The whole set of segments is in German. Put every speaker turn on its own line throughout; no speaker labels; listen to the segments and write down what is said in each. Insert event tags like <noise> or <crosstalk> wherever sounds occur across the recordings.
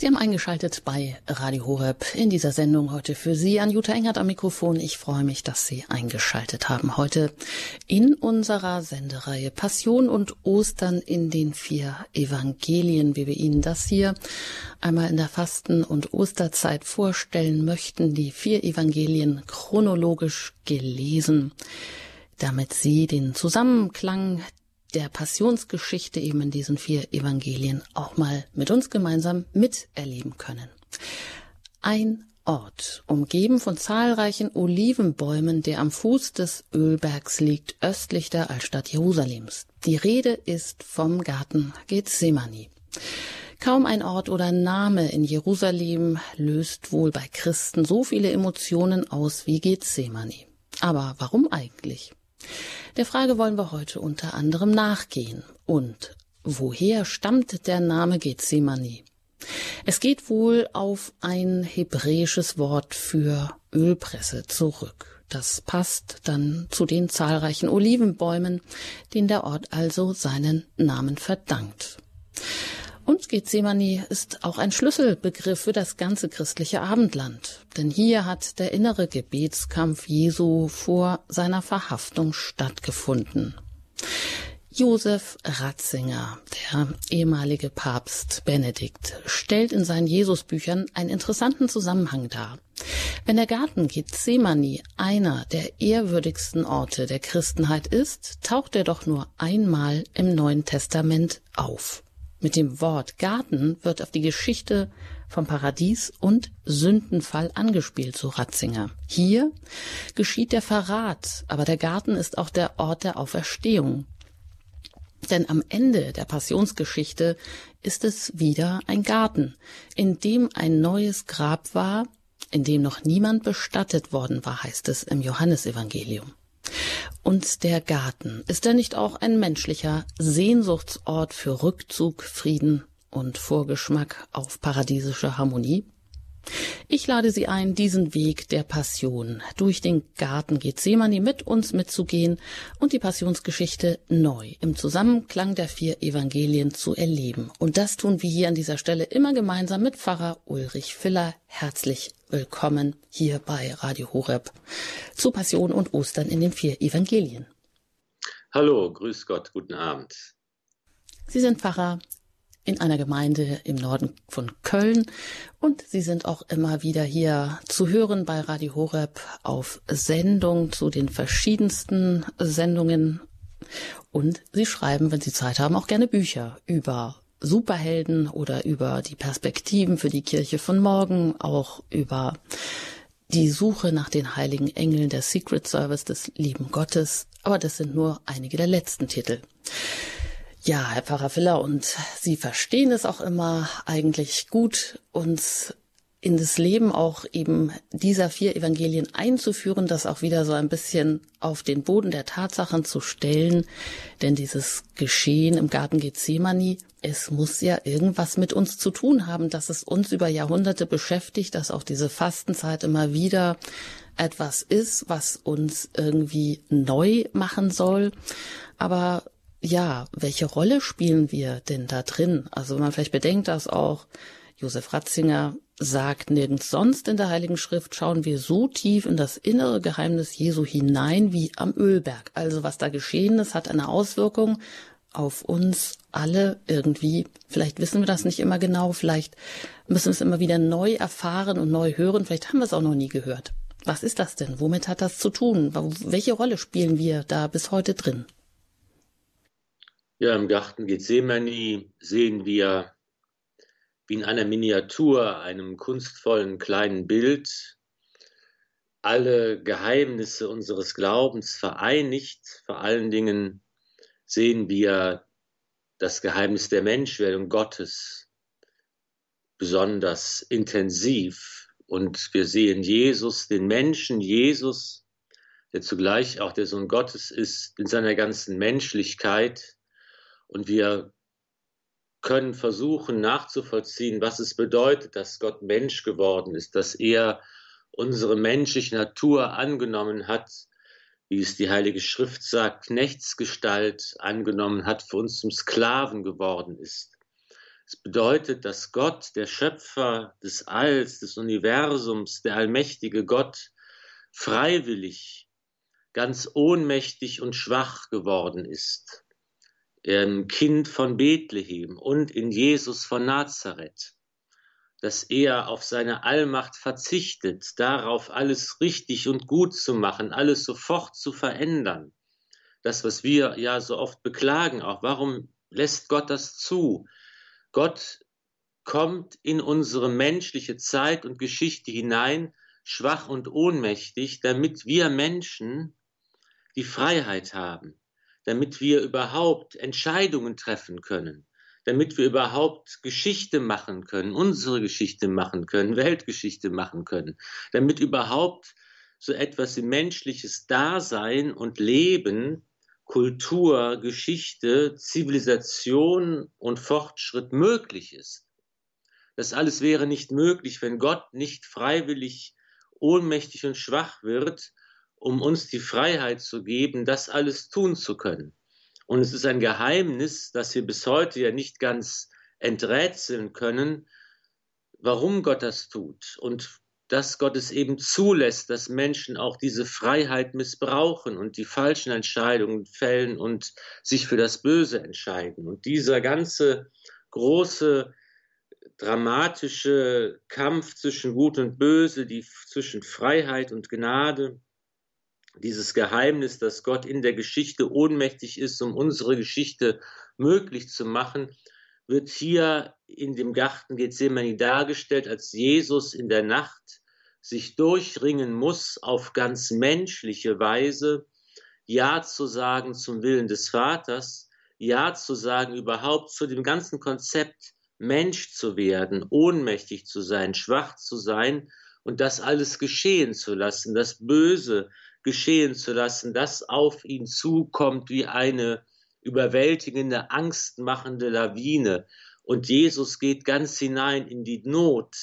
Sie haben eingeschaltet bei Radio Horeb in dieser Sendung heute für Sie. An Jutta Engert am Mikrofon. Ich freue mich, dass Sie eingeschaltet haben. Heute in unserer Sendereihe Passion und Ostern in den vier Evangelien, wie wir Ihnen das hier einmal in der Fasten- und Osterzeit vorstellen möchten. Die vier Evangelien chronologisch gelesen damit Sie den Zusammenklang der Passionsgeschichte eben in diesen vier Evangelien auch mal mit uns gemeinsam miterleben können. Ein Ort, umgeben von zahlreichen Olivenbäumen, der am Fuß des Ölbergs liegt, östlich der Altstadt Jerusalems. Die Rede ist vom Garten Gethsemane. Kaum ein Ort oder Name in Jerusalem löst wohl bei Christen so viele Emotionen aus wie Gethsemane. Aber warum eigentlich? Der Frage wollen wir heute unter anderem nachgehen. Und woher stammt der Name Gethsemane? Es geht wohl auf ein hebräisches Wort für Ölpresse zurück. Das passt dann zu den zahlreichen Olivenbäumen, denen der Ort also seinen Namen verdankt. Und Gethsemane ist auch ein Schlüsselbegriff für das ganze christliche Abendland. Denn hier hat der innere Gebetskampf Jesu vor seiner Verhaftung stattgefunden. Josef Ratzinger, der ehemalige Papst Benedikt, stellt in seinen Jesusbüchern einen interessanten Zusammenhang dar. Wenn der Garten Gethsemane einer der ehrwürdigsten Orte der Christenheit ist, taucht er doch nur einmal im Neuen Testament auf. Mit dem Wort Garten wird auf die Geschichte vom Paradies und Sündenfall angespielt, so Ratzinger. Hier geschieht der Verrat, aber der Garten ist auch der Ort der Auferstehung. Denn am Ende der Passionsgeschichte ist es wieder ein Garten, in dem ein neues Grab war, in dem noch niemand bestattet worden war, heißt es im Johannesevangelium. Und der Garten, ist er nicht auch ein menschlicher Sehnsuchtsort für Rückzug, Frieden und Vorgeschmack auf paradiesische Harmonie? Ich lade Sie ein, diesen Weg der Passion durch den Garten Gethsemane mit uns mitzugehen und die Passionsgeschichte neu im Zusammenklang der vier Evangelien zu erleben. Und das tun wir hier an dieser Stelle immer gemeinsam mit Pfarrer Ulrich Filler. Herzlich willkommen hier bei Radio Horeb zu Passion und Ostern in den vier Evangelien.
Hallo, grüß Gott, guten Abend.
Sie sind Pfarrer in einer Gemeinde im Norden von Köln und Sie sind auch immer wieder hier zu hören bei Radio Horeb auf Sendung zu den verschiedensten Sendungen und Sie schreiben, wenn Sie Zeit haben, auch gerne Bücher über Superhelden oder über die Perspektiven für die Kirche von morgen, auch über die Suche nach den heiligen Engeln der Secret Service des lieben Gottes. Aber das sind nur einige der letzten Titel. Ja, Herr Pfarrer Filler, und Sie verstehen es auch immer eigentlich gut, uns in das Leben auch eben dieser vier Evangelien einzuführen, das auch wieder so ein bisschen auf den Boden der Tatsachen zu stellen. Denn dieses Geschehen im Garten Gethsemane, es muss ja irgendwas mit uns zu tun haben, dass es uns über Jahrhunderte beschäftigt, dass auch diese Fastenzeit immer wieder etwas ist, was uns irgendwie neu machen soll. Aber ja, welche Rolle spielen wir denn da drin? Also wenn man vielleicht bedenkt, dass auch Josef Ratzinger sagt, nirgends sonst in der Heiligen Schrift schauen wir so tief in das innere Geheimnis Jesu hinein wie am Ölberg. Also was da geschehen ist, hat eine Auswirkung auf uns alle irgendwie. Vielleicht wissen wir das nicht immer genau, vielleicht müssen wir es immer wieder neu erfahren und neu hören, vielleicht haben wir es auch noch nie gehört. Was ist das denn? Womit hat das zu tun? Welche Rolle spielen wir da bis heute drin?
Ja, im Garten Gethsemane sehen wir wie in einer Miniatur, einem kunstvollen kleinen Bild, alle Geheimnisse unseres Glaubens vereinigt. Vor allen Dingen sehen wir das Geheimnis der Menschwerdung Gottes besonders intensiv. Und wir sehen Jesus, den Menschen Jesus, der zugleich auch der Sohn Gottes ist, in seiner ganzen Menschlichkeit, und wir können versuchen nachzuvollziehen, was es bedeutet, dass Gott Mensch geworden ist, dass er unsere menschliche Natur angenommen hat, wie es die Heilige Schrift sagt, Knechtsgestalt angenommen hat, für uns zum Sklaven geworden ist, Es bedeutet, dass Gott, der Schöpfer des Alls, des Universums, der allmächtige Gott, freiwillig, ganz ohnmächtig und schwach geworden ist. Im Kind von Bethlehem und in Jesus von Nazareth. Dass er auf seine Allmacht verzichtet, darauf alles richtig und gut zu machen, alles sofort zu verändern. Das, was wir ja so oft beklagen, auch warum lässt Gott das zu? Gott kommt in unsere menschliche Zeit und Geschichte hinein, schwach und ohnmächtig, damit wir Menschen die Freiheit haben, damit wir überhaupt Entscheidungen treffen können, damit wir überhaupt Geschichte machen können, unsere Geschichte machen können, Weltgeschichte machen können, damit überhaupt so etwas wie menschliches Dasein und Leben Kultur, Geschichte, Zivilisation und Fortschritt möglich ist. Das alles wäre nicht möglich, wenn Gott nicht freiwillig ohnmächtig und schwach wird, um uns die Freiheit zu geben, das alles tun zu können. Und es ist ein Geheimnis, das wir bis heute ja nicht ganz enträtseln können, warum Gott das tut und dass Gott es eben zulässt, dass Menschen auch diese Freiheit missbrauchen und die falschen Entscheidungen fällen und sich für das Böse entscheiden. Und dieser ganze große dramatische Kampf zwischen Gut und Böse, die zwischen Freiheit und Gnade, dieses Geheimnis, dass Gott in der Geschichte ohnmächtig ist, um unsere Geschichte möglich zu machen, wird hier in dem Garten Gethsemane dargestellt, als Jesus in der Nacht sich durchringen muss, auf ganz menschliche Weise Ja zu sagen zum Willen des Vaters, Ja zu sagen überhaupt zu dem ganzen Konzept Mensch zu werden, ohnmächtig zu sein, schwach zu sein und das alles geschehen zu lassen, das Böse geschehen zu lassen, das auf ihn zukommt wie eine überwältigende, angstmachende Lawine. Und Jesus geht ganz hinein in die Not,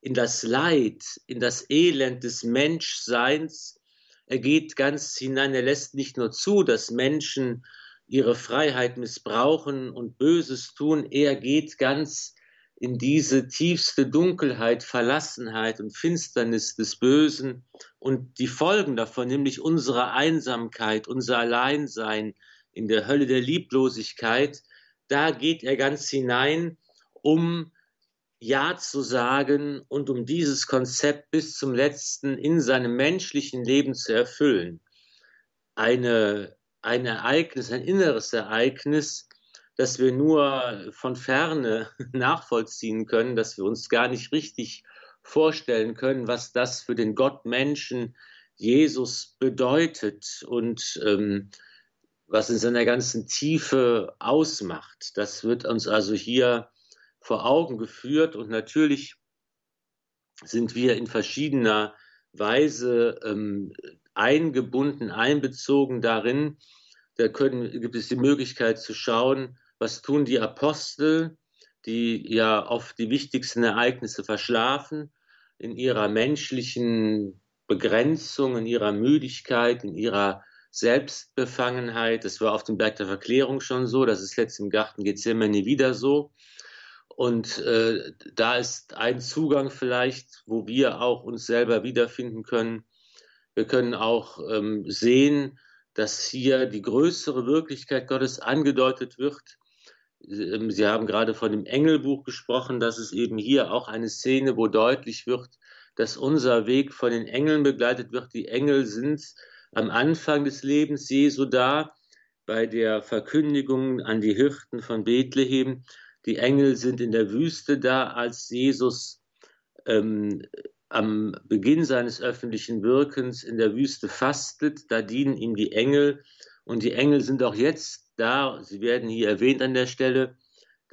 in das Leid, in das Elend des Menschseins. Er geht ganz hinein, er lässt nicht nur zu, dass Menschen ihre Freiheit missbrauchen und Böses tun, er geht ganz in diese tiefste Dunkelheit, Verlassenheit und Finsternis des Bösen und die Folgen davon, nämlich unsere Einsamkeit, unser Alleinsein, in der Hölle der Lieblosigkeit, da geht er ganz hinein, um Ja zu sagen und um dieses Konzept bis zum letzten in seinem menschlichen Leben zu erfüllen. Eine, ein Ereignis, ein inneres Ereignis, das wir nur von ferne <laughs> nachvollziehen können, dass wir uns gar nicht richtig vorstellen können, was das für den Gottmenschen Jesus bedeutet und ähm, was in seiner ganzen Tiefe ausmacht. Das wird uns also hier vor Augen geführt und natürlich sind wir in verschiedener Weise ähm, eingebunden, einbezogen darin. Da können, gibt es die Möglichkeit zu schauen, was tun die Apostel, die ja oft die wichtigsten Ereignisse verschlafen, in ihrer menschlichen Begrenzung, in ihrer Müdigkeit, in ihrer Selbstbefangenheit. Das war auf dem Berg der Verklärung schon so, das ist jetzt im Garten Gethsemane wieder so. Und äh, da ist ein Zugang vielleicht, wo wir auch uns selber wiederfinden können. Wir können auch ähm, sehen, dass hier die größere Wirklichkeit Gottes angedeutet wird. Ähm, Sie haben gerade von dem Engelbuch gesprochen, das ist eben hier auch eine Szene, wo deutlich wird, dass unser Weg von den Engeln begleitet wird. Die Engel sind am Anfang des Lebens Jesu da, bei der Verkündigung an die Hirten von Bethlehem. Die Engel sind in der Wüste da, als Jesus ähm, am Beginn seines öffentlichen Wirkens in der Wüste fastet. Da dienen ihm die Engel. Und die Engel sind auch jetzt da. Sie werden hier erwähnt an der Stelle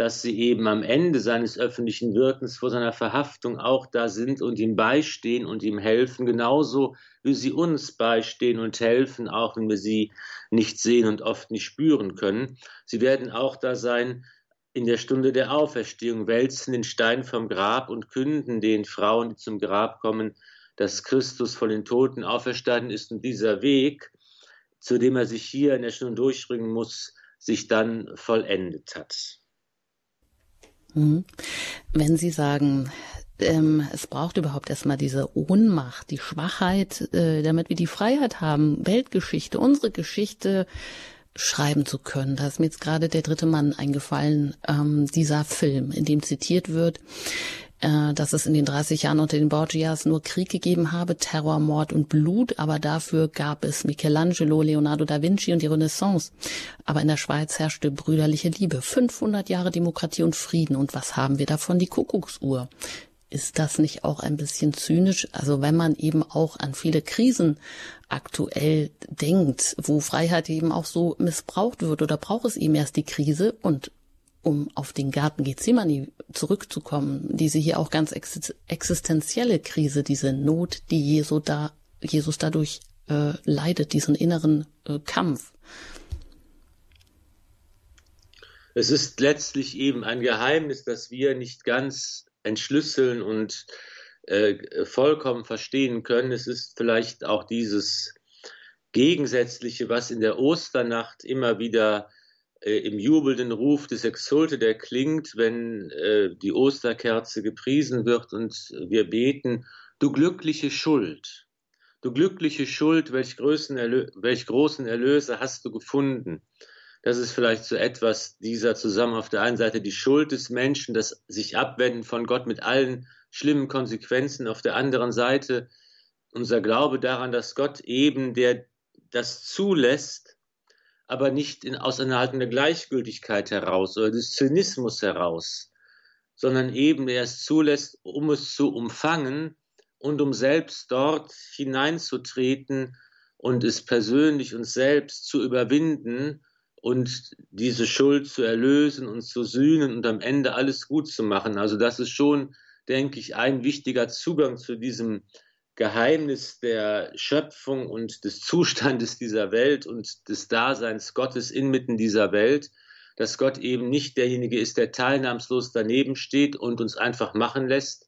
dass sie eben am Ende seines öffentlichen Wirkens vor seiner Verhaftung auch da sind und ihm beistehen und ihm helfen, genauso wie sie uns beistehen und helfen, auch wenn wir sie nicht sehen und oft nicht spüren können. Sie werden auch da sein in der Stunde der Auferstehung, wälzen den Stein vom Grab und künden den Frauen, die zum Grab kommen, dass Christus von den Toten auferstanden ist und dieser Weg, zu dem er sich hier in der Stunde durchbringen muss, sich dann vollendet hat.
Mhm. Wenn Sie sagen, ähm, es braucht überhaupt erstmal diese Ohnmacht, die Schwachheit, äh, damit wir die Freiheit haben, Weltgeschichte, unsere Geschichte schreiben zu können. Da ist mir jetzt gerade der dritte Mann eingefallen, ähm, dieser Film, in dem zitiert wird, äh, dass es in den 30 Jahren unter den Borgias nur Krieg gegeben habe, Terror, Mord und Blut, aber dafür gab es Michelangelo, Leonardo da Vinci und die Renaissance. Aber in der Schweiz herrschte brüderliche Liebe, 500 Jahre Demokratie und Frieden. Und was haben wir davon? Die Kuckucksuhr. Ist das nicht auch ein bisschen zynisch? Also wenn man eben auch an viele Krisen aktuell denkt, wo Freiheit eben auch so missbraucht wird oder braucht es eben erst die Krise und um auf den Garten Gethsemane zurückzukommen, diese hier auch ganz existenzielle Krise, diese Not, die Jesu da, Jesus dadurch äh, leidet, diesen inneren äh, Kampf.
Es ist letztlich eben ein Geheimnis, das wir nicht ganz entschlüsseln und äh, vollkommen verstehen können. Es ist vielleicht auch dieses Gegensätzliche, was in der Osternacht immer wieder äh, im jubelnden Ruf des Exulte, der klingt, wenn äh, die Osterkerze gepriesen wird und wir beten, du glückliche Schuld, du glückliche Schuld, welch, welch großen Erlöser hast du gefunden. Das ist vielleicht so etwas dieser zusammen auf der einen Seite die Schuld des Menschen, das sich abwenden von Gott mit allen schlimmen Konsequenzen, auf der anderen Seite unser Glaube daran, dass Gott eben der das zulässt, aber nicht in, aus einer Haltung der Gleichgültigkeit heraus oder des Zynismus heraus, sondern eben er es zulässt, um es zu umfangen und um selbst dort hineinzutreten und es persönlich uns selbst zu überwinden und diese Schuld zu erlösen und zu sühnen und am Ende alles gut zu machen. Also das ist schon, denke ich, ein wichtiger Zugang zu diesem Geheimnis der Schöpfung und des Zustandes dieser Welt und des Daseins Gottes inmitten dieser Welt, dass Gott eben nicht derjenige ist, der teilnahmslos daneben steht und uns einfach machen lässt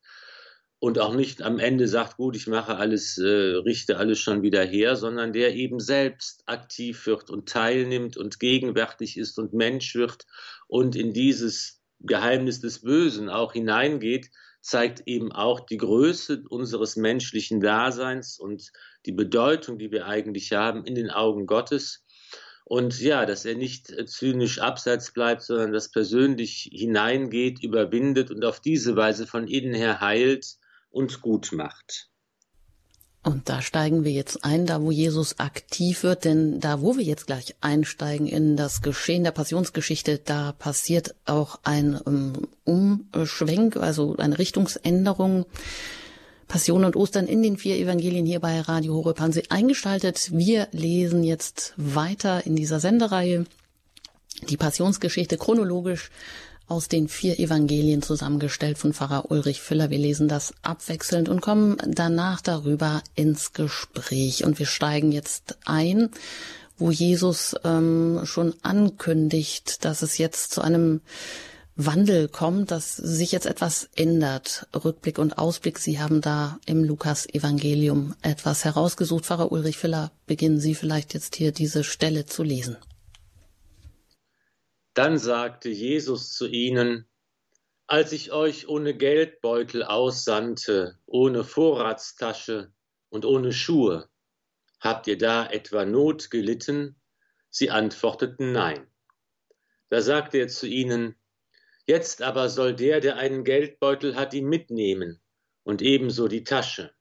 und auch nicht am Ende sagt, gut, ich mache alles, äh, richte alles schon wieder her, sondern der eben selbst aktiv wird und teilnimmt und gegenwärtig ist und Mensch wird und in dieses Geheimnis des Bösen auch hineingeht, zeigt eben auch die Größe unseres menschlichen Daseins und die Bedeutung, die wir eigentlich haben in den Augen Gottes. Und ja, dass er nicht zynisch abseits bleibt, sondern das persönlich hineingeht, überwindet und auf diese Weise von innen her heilt und gut macht.
Und da steigen wir jetzt ein, da wo Jesus aktiv wird, denn da wo wir jetzt gleich einsteigen in das Geschehen der Passionsgeschichte, da passiert auch ein um, Umschwenk, also eine Richtungsänderung. Passion und Ostern in den vier Evangelien hier bei Radio Horeb haben Sie eingeschaltet. Wir lesen jetzt weiter in dieser Sendereihe die Passionsgeschichte chronologisch aus den vier Evangelien zusammengestellt von Pfarrer Ulrich Füller. Wir lesen das abwechselnd und kommen danach darüber ins Gespräch. Und wir steigen jetzt ein, wo Jesus ähm, schon ankündigt, dass es jetzt zu einem Wandel kommt, dass sich jetzt etwas ändert. Rückblick und Ausblick, Sie haben da im Lukas-Evangelium etwas herausgesucht. Pfarrer Ulrich Füller, beginnen Sie vielleicht jetzt hier diese Stelle zu lesen.
Dann sagte Jesus zu ihnen, als ich euch ohne Geldbeutel aussandte, ohne Vorratstasche und ohne Schuhe, habt ihr da etwa Not gelitten? Sie antworteten nein. Da sagte er zu ihnen, Jetzt aber soll der, der einen Geldbeutel hat, ihn mitnehmen und ebenso die Tasche.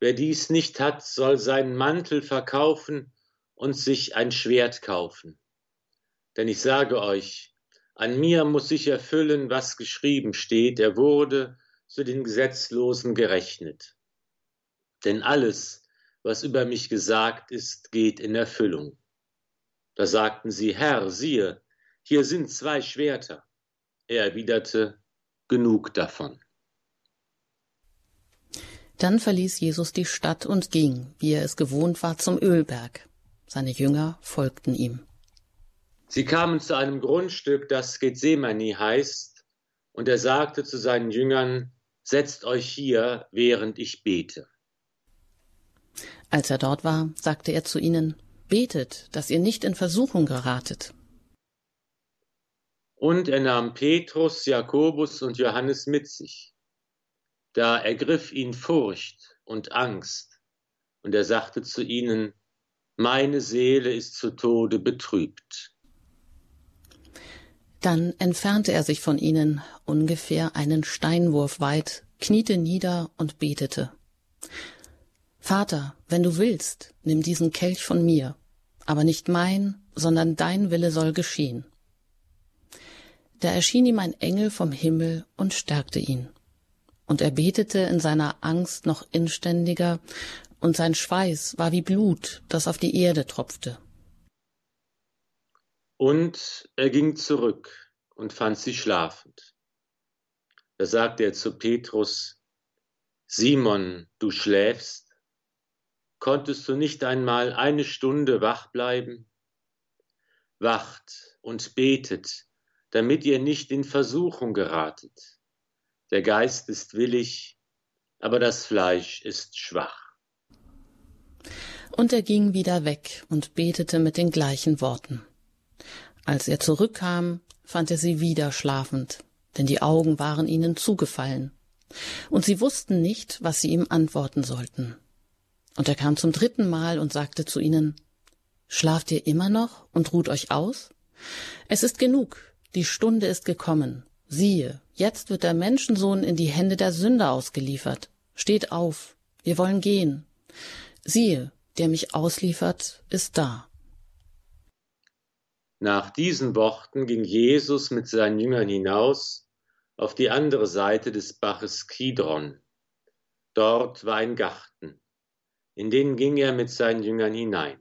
Wer dies nicht hat, soll seinen Mantel verkaufen und sich ein Schwert kaufen denn ich sage euch, an mir muss sich erfüllen, was geschrieben steht, er wurde zu den Gesetzlosen gerechnet. Denn alles, was über mich gesagt ist, geht in Erfüllung. Da sagten sie, Herr, siehe, hier sind zwei Schwerter. Er erwiderte, genug davon.
Dann verließ Jesus die Stadt und ging, wie er es gewohnt war, zum Ölberg. Seine Jünger folgten ihm.
Sie kamen zu einem Grundstück, das Gethsemane heißt, und er sagte zu seinen Jüngern, Setzt euch hier, während ich bete.
Als er dort war, sagte er zu ihnen, Betet, dass ihr nicht in Versuchung geratet.
Und er nahm Petrus, Jakobus und Johannes mit sich. Da ergriff ihn Furcht und Angst, und er sagte zu ihnen, Meine Seele ist zu Tode betrübt.
Dann entfernte er sich von ihnen ungefähr einen Steinwurf weit, kniete nieder und betete. Vater, wenn du willst, nimm diesen Kelch von mir, aber nicht mein, sondern dein Wille soll geschehen. Da erschien ihm ein Engel vom Himmel und stärkte ihn. Und er betete in seiner Angst noch inständiger, und sein Schweiß war wie Blut, das auf die Erde tropfte.
Und er ging zurück und fand sie schlafend. Da sagte er zu Petrus, Simon, du schläfst? Konntest du nicht einmal eine Stunde wach bleiben? Wacht und betet, damit ihr nicht in Versuchung geratet. Der Geist ist willig, aber das Fleisch ist schwach.
Und er ging wieder weg und betete mit den gleichen Worten. Als er zurückkam, fand er sie wieder schlafend, denn die Augen waren ihnen zugefallen, und sie wussten nicht, was sie ihm antworten sollten. Und er kam zum dritten Mal und sagte zu ihnen, Schlaft ihr immer noch und ruht euch aus? Es ist genug, die Stunde ist gekommen. Siehe, jetzt wird der Menschensohn in die Hände der Sünder ausgeliefert. Steht auf, wir wollen gehen. Siehe, der mich ausliefert, ist da.
Nach diesen Worten ging Jesus mit seinen Jüngern hinaus auf die andere Seite des Baches Kidron. Dort war ein Garten. In den ging er mit seinen Jüngern hinein.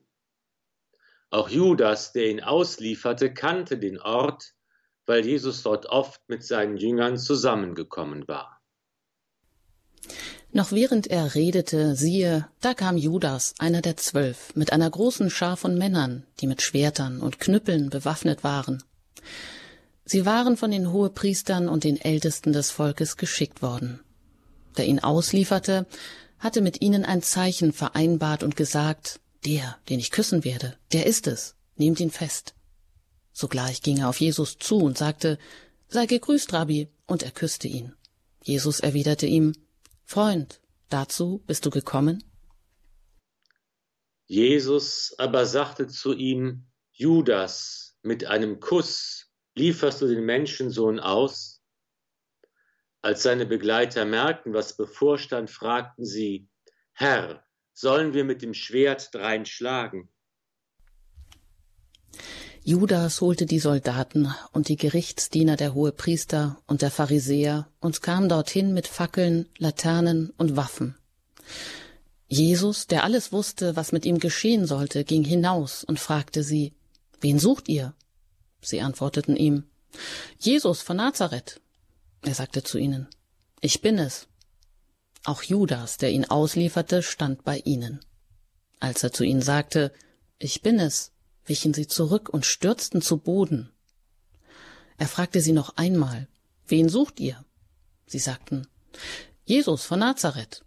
Auch Judas, der ihn auslieferte, kannte den Ort, weil Jesus dort oft mit seinen Jüngern zusammengekommen war.
Noch während er redete, siehe, da kam Judas, einer der zwölf, mit einer großen Schar von Männern, die mit Schwertern und Knüppeln bewaffnet waren. Sie waren von den Hohepriestern und den Ältesten des Volkes geschickt worden. Der ihn auslieferte, hatte mit ihnen ein Zeichen vereinbart und gesagt, der, den ich küssen werde, der ist es, nehmt ihn fest. Sogleich ging er auf Jesus zu und sagte, Sei gegrüßt, Rabbi, und er küsste ihn. Jesus erwiderte ihm, Freund, dazu bist du gekommen?
Jesus aber sagte zu ihm, Judas, mit einem Kuss lieferst du den Menschensohn aus? Als seine Begleiter merkten, was bevorstand, fragten sie, Herr, sollen wir mit dem Schwert drein schlagen?
Judas holte die Soldaten und die Gerichtsdiener der Hohepriester und der Pharisäer und kam dorthin mit Fackeln, Laternen und Waffen. Jesus, der alles wusste, was mit ihm geschehen sollte, ging hinaus und fragte sie, Wen sucht ihr? Sie antworteten ihm, Jesus von Nazareth. Er sagte zu ihnen, Ich bin es. Auch Judas, der ihn auslieferte, stand bei ihnen. Als er zu ihnen sagte, Ich bin es, wichen sie zurück und stürzten zu Boden. Er fragte sie noch einmal, wen sucht ihr? Sie sagten, Jesus von Nazareth.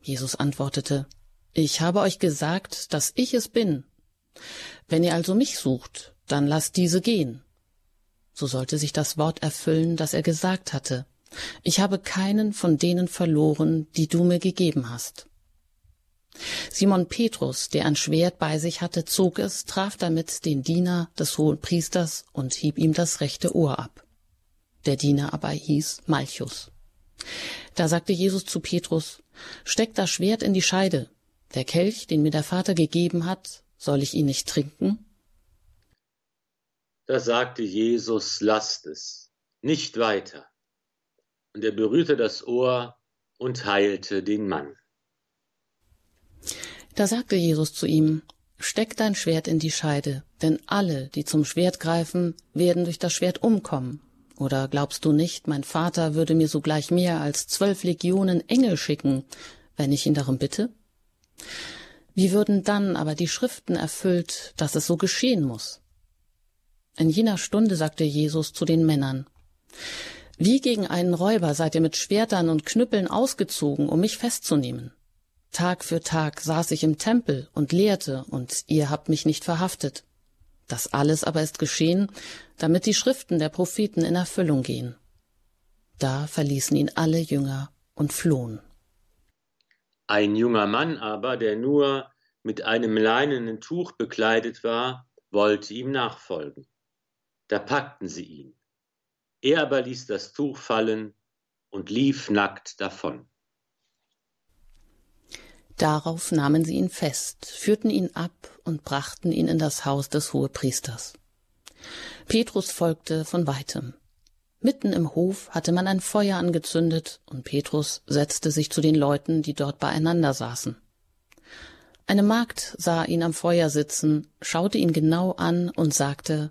Jesus antwortete, ich habe euch gesagt, dass ich es bin. Wenn ihr also mich sucht, dann lasst diese gehen. So sollte sich das Wort erfüllen, das er gesagt hatte. Ich habe keinen von denen verloren, die du mir gegeben hast. Simon Petrus, der ein Schwert bei sich hatte, zog es, traf damit den Diener des hohen Priesters und hieb ihm das rechte Ohr ab. Der Diener aber hieß Malchus. Da sagte Jesus zu Petrus, Steck das Schwert in die Scheide. Der Kelch, den mir der Vater gegeben hat, soll ich ihn nicht trinken?
Da sagte Jesus, lasst es, nicht weiter. Und er berührte das Ohr und heilte den Mann.
Da sagte Jesus zu ihm, Steck dein Schwert in die Scheide, denn alle, die zum Schwert greifen, werden durch das Schwert umkommen. Oder glaubst du nicht, mein Vater würde mir sogleich mehr als zwölf Legionen Engel schicken, wenn ich ihn darum bitte? Wie würden dann aber die Schriften erfüllt, dass es so geschehen muss? In jener Stunde sagte Jesus zu den Männern, Wie gegen einen Räuber seid ihr mit Schwertern und Knüppeln ausgezogen, um mich festzunehmen. Tag für Tag saß ich im Tempel und lehrte, und ihr habt mich nicht verhaftet. Das alles aber ist geschehen, damit die Schriften der Propheten in Erfüllung gehen. Da verließen ihn alle Jünger und flohen.
Ein junger Mann aber, der nur mit einem leinenen Tuch bekleidet war, wollte ihm nachfolgen. Da packten sie ihn. Er aber ließ das Tuch fallen und lief nackt davon.
Darauf nahmen sie ihn fest, führten ihn ab und brachten ihn in das Haus des Hohepriesters. Petrus folgte von weitem. Mitten im Hof hatte man ein Feuer angezündet, und Petrus setzte sich zu den Leuten, die dort beieinander saßen. Eine Magd sah ihn am Feuer sitzen, schaute ihn genau an und sagte,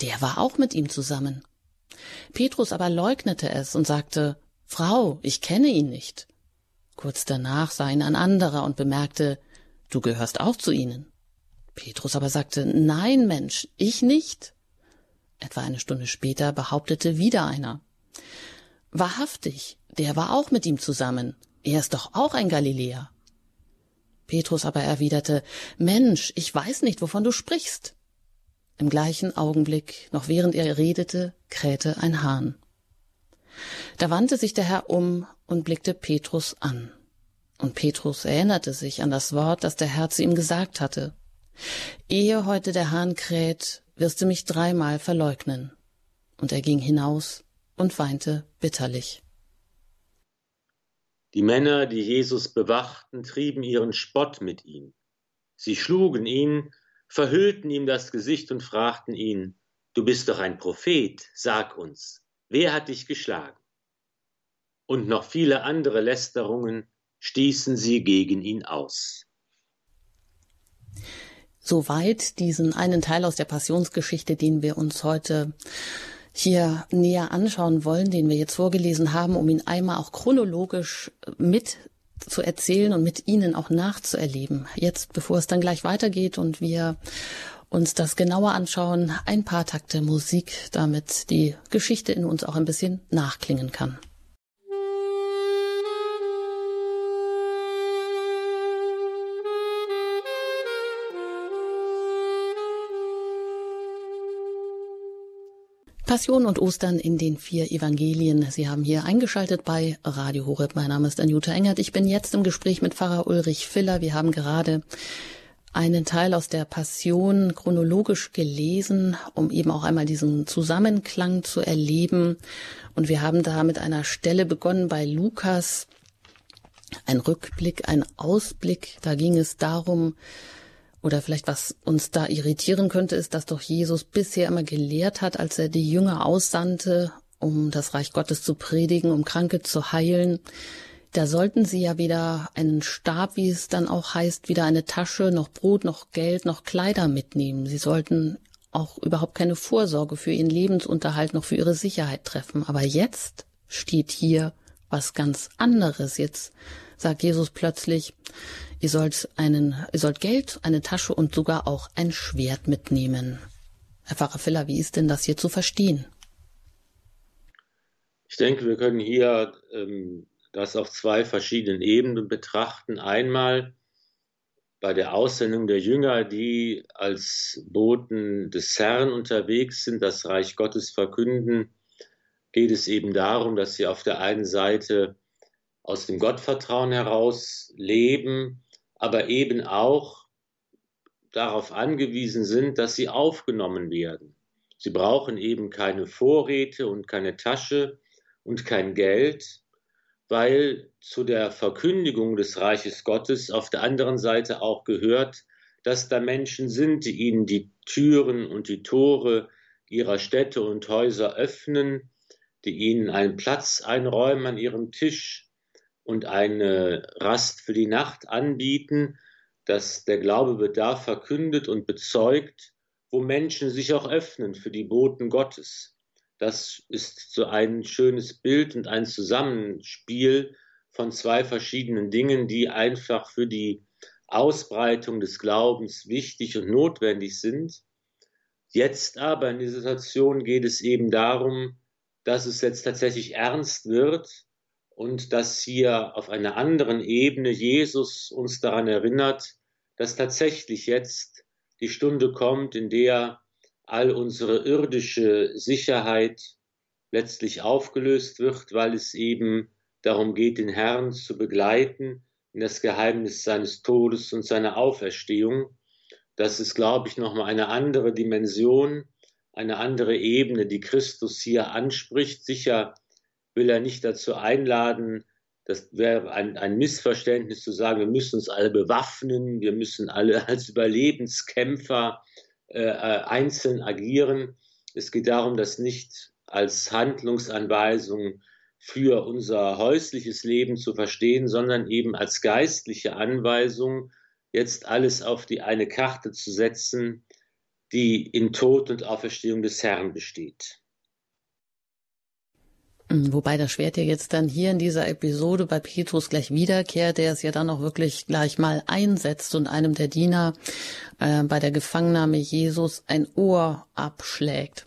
der war auch mit ihm zusammen. Petrus aber leugnete es und sagte, Frau, ich kenne ihn nicht. Kurz danach sah ihn ein anderer und bemerkte, du gehörst auch zu ihnen. Petrus aber sagte, nein, Mensch, ich nicht. Etwa eine Stunde später behauptete wieder einer. Wahrhaftig, der war auch mit ihm zusammen. Er ist doch auch ein Galiläer. Petrus aber erwiderte, Mensch, ich weiß nicht, wovon du sprichst. Im gleichen Augenblick, noch während er redete, krähte ein Hahn. Da wandte sich der Herr um und blickte Petrus an. Und Petrus erinnerte sich an das Wort, das der Herr zu ihm gesagt hatte. Ehe heute der Hahn kräht, wirst du mich dreimal verleugnen. Und er ging hinaus und weinte bitterlich.
Die Männer, die Jesus bewachten, trieben ihren Spott mit ihm. Sie schlugen ihn, verhüllten ihm das Gesicht und fragten ihn, Du bist doch ein Prophet, sag uns, wer hat dich geschlagen? Und noch viele andere Lästerungen stießen sie gegen ihn aus.
Soweit diesen einen Teil aus der Passionsgeschichte, den wir uns heute hier näher anschauen wollen, den wir jetzt vorgelesen haben, um ihn einmal auch chronologisch mit zu erzählen und mit Ihnen auch nachzuerleben. Jetzt, bevor es dann gleich weitergeht und wir uns das genauer anschauen, ein paar Takte Musik, damit die Geschichte in uns auch ein bisschen nachklingen kann. Passion und Ostern in den vier Evangelien. Sie haben hier eingeschaltet bei Radio Horeb. Mein Name ist Anjuta Engert. Ich bin jetzt im Gespräch mit Pfarrer Ulrich Filler. Wir haben gerade einen Teil aus der Passion chronologisch gelesen, um eben auch einmal diesen Zusammenklang zu erleben. Und wir haben da mit einer Stelle begonnen bei Lukas. Ein Rückblick, ein Ausblick. Da ging es darum, oder vielleicht was uns da irritieren könnte, ist, dass doch Jesus bisher immer gelehrt hat, als er die Jünger aussandte, um das Reich Gottes zu predigen, um Kranke zu heilen. Da sollten sie ja weder einen Stab, wie es dann auch heißt, weder eine Tasche, noch Brot, noch Geld, noch Kleider mitnehmen. Sie sollten auch überhaupt keine Vorsorge für ihren Lebensunterhalt noch für ihre Sicherheit treffen. Aber jetzt steht hier was ganz anderes. Jetzt sagt Jesus plötzlich, Ihr sollt einen, ihr sollt Geld, eine Tasche und sogar auch ein Schwert mitnehmen. Herr Pfarrer Filler, wie ist denn das hier zu verstehen?
Ich denke, wir können hier ähm, das auf zwei verschiedenen Ebenen betrachten. Einmal bei der Aussendung der Jünger, die als Boten des Herrn unterwegs sind, das Reich Gottes verkünden, geht es eben darum, dass sie auf der einen Seite aus dem Gottvertrauen heraus leben, aber eben auch darauf angewiesen sind, dass sie aufgenommen werden. Sie brauchen eben keine Vorräte und keine Tasche und kein Geld, weil zu der Verkündigung des Reiches Gottes auf der anderen Seite auch gehört, dass da Menschen sind, die ihnen die Türen und die Tore ihrer Städte und Häuser öffnen, die ihnen einen Platz einräumen an ihrem Tisch, und eine Rast für die Nacht anbieten, dass der Glaube wird da verkündet und bezeugt, wo Menschen sich auch öffnen für die Boten Gottes. Das ist so ein schönes Bild und ein Zusammenspiel von zwei verschiedenen Dingen, die einfach für die Ausbreitung des Glaubens wichtig und notwendig sind. Jetzt aber in dieser Situation geht es eben darum, dass es jetzt tatsächlich ernst wird, und dass hier auf einer anderen Ebene Jesus uns daran erinnert, dass tatsächlich jetzt die Stunde kommt, in der all unsere irdische Sicherheit letztlich aufgelöst wird, weil es eben darum geht, den Herrn zu begleiten in das Geheimnis seines Todes und seiner Auferstehung. Das ist, glaube ich, nochmal eine andere Dimension, eine andere Ebene, die Christus hier anspricht. Sicher will er nicht dazu einladen, das wäre ein, ein Missverständnis zu sagen, wir müssen uns alle bewaffnen, wir müssen alle <laughs> als Überlebenskämpfer äh, äh, einzeln agieren. Es geht darum, das nicht als Handlungsanweisung für unser häusliches Leben zu verstehen, sondern eben als geistliche Anweisung, jetzt alles auf die eine Karte zu setzen, die in Tod und Auferstehung des Herrn besteht.
Mhm, wobei das Schwert ja jetzt dann hier in dieser Episode bei Petrus gleich wiederkehrt, der es ja dann auch wirklich gleich mal einsetzt und einem der Diener äh, bei der Gefangennahme Jesus ein Ohr abschlägt.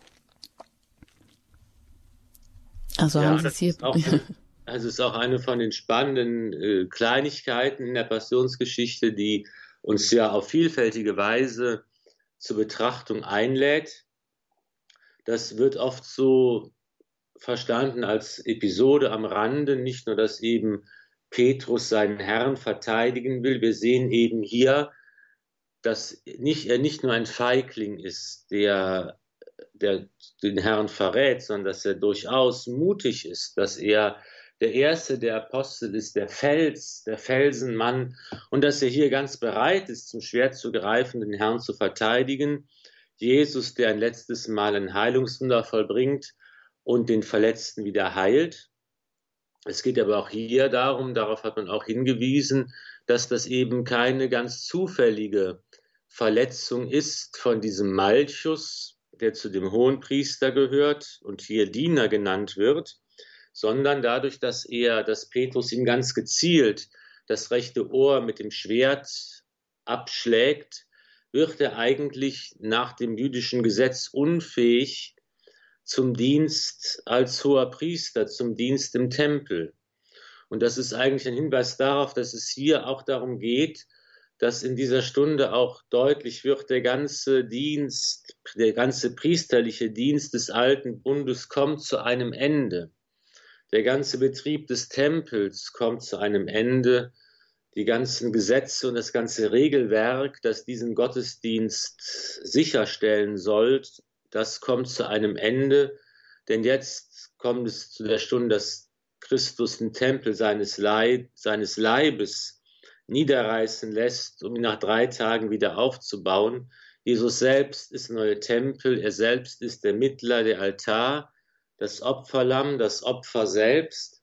Also ja, haben Sie es hier. Auch, <laughs> also es ist auch eine von den spannenden äh, Kleinigkeiten in der Passionsgeschichte, die uns ja auf vielfältige Weise zur Betrachtung einlädt. Das wird oft so verstanden als Episode am Rande, nicht nur, dass eben Petrus seinen Herrn verteidigen will. Wir sehen eben hier, dass nicht, er nicht nur ein Feigling ist, der, der den Herrn verrät, sondern dass er durchaus mutig ist, dass er der erste der Apostel ist, der Fels, der Felsenmann und dass er hier ganz bereit ist, zum Schwert zu greifen, den Herrn zu verteidigen. Jesus, der ein letztes Mal ein Heilungswunder vollbringt und den Verletzten wieder heilt. Es geht aber auch hier darum, darauf hat man auch hingewiesen, dass das eben keine ganz zufällige Verletzung ist von diesem Malchus, der zu dem Hohenpriester gehört und hier Diener genannt wird, sondern dadurch, dass er, dass Petrus ihm ganz gezielt das rechte Ohr mit dem Schwert abschlägt, wird er eigentlich nach dem jüdischen Gesetz unfähig, zum Dienst als hoher Priester, zum Dienst im Tempel. Und das ist eigentlich ein Hinweis darauf, dass es hier auch darum geht, dass in dieser Stunde auch deutlich wird, der ganze Dienst, der ganze priesterliche Dienst des alten Bundes kommt zu einem Ende. Der ganze Betrieb des Tempels kommt zu einem Ende. Die ganzen Gesetze und das ganze Regelwerk, das diesen Gottesdienst sicherstellen soll, das kommt zu einem Ende, denn jetzt kommt es zu der Stunde, dass Christus den Tempel seines, Leib, seines Leibes niederreißen lässt, um ihn nach drei Tagen wieder aufzubauen. Jesus selbst ist neue Tempel, er selbst ist der Mittler, der Altar, das Opferlamm, das Opfer selbst,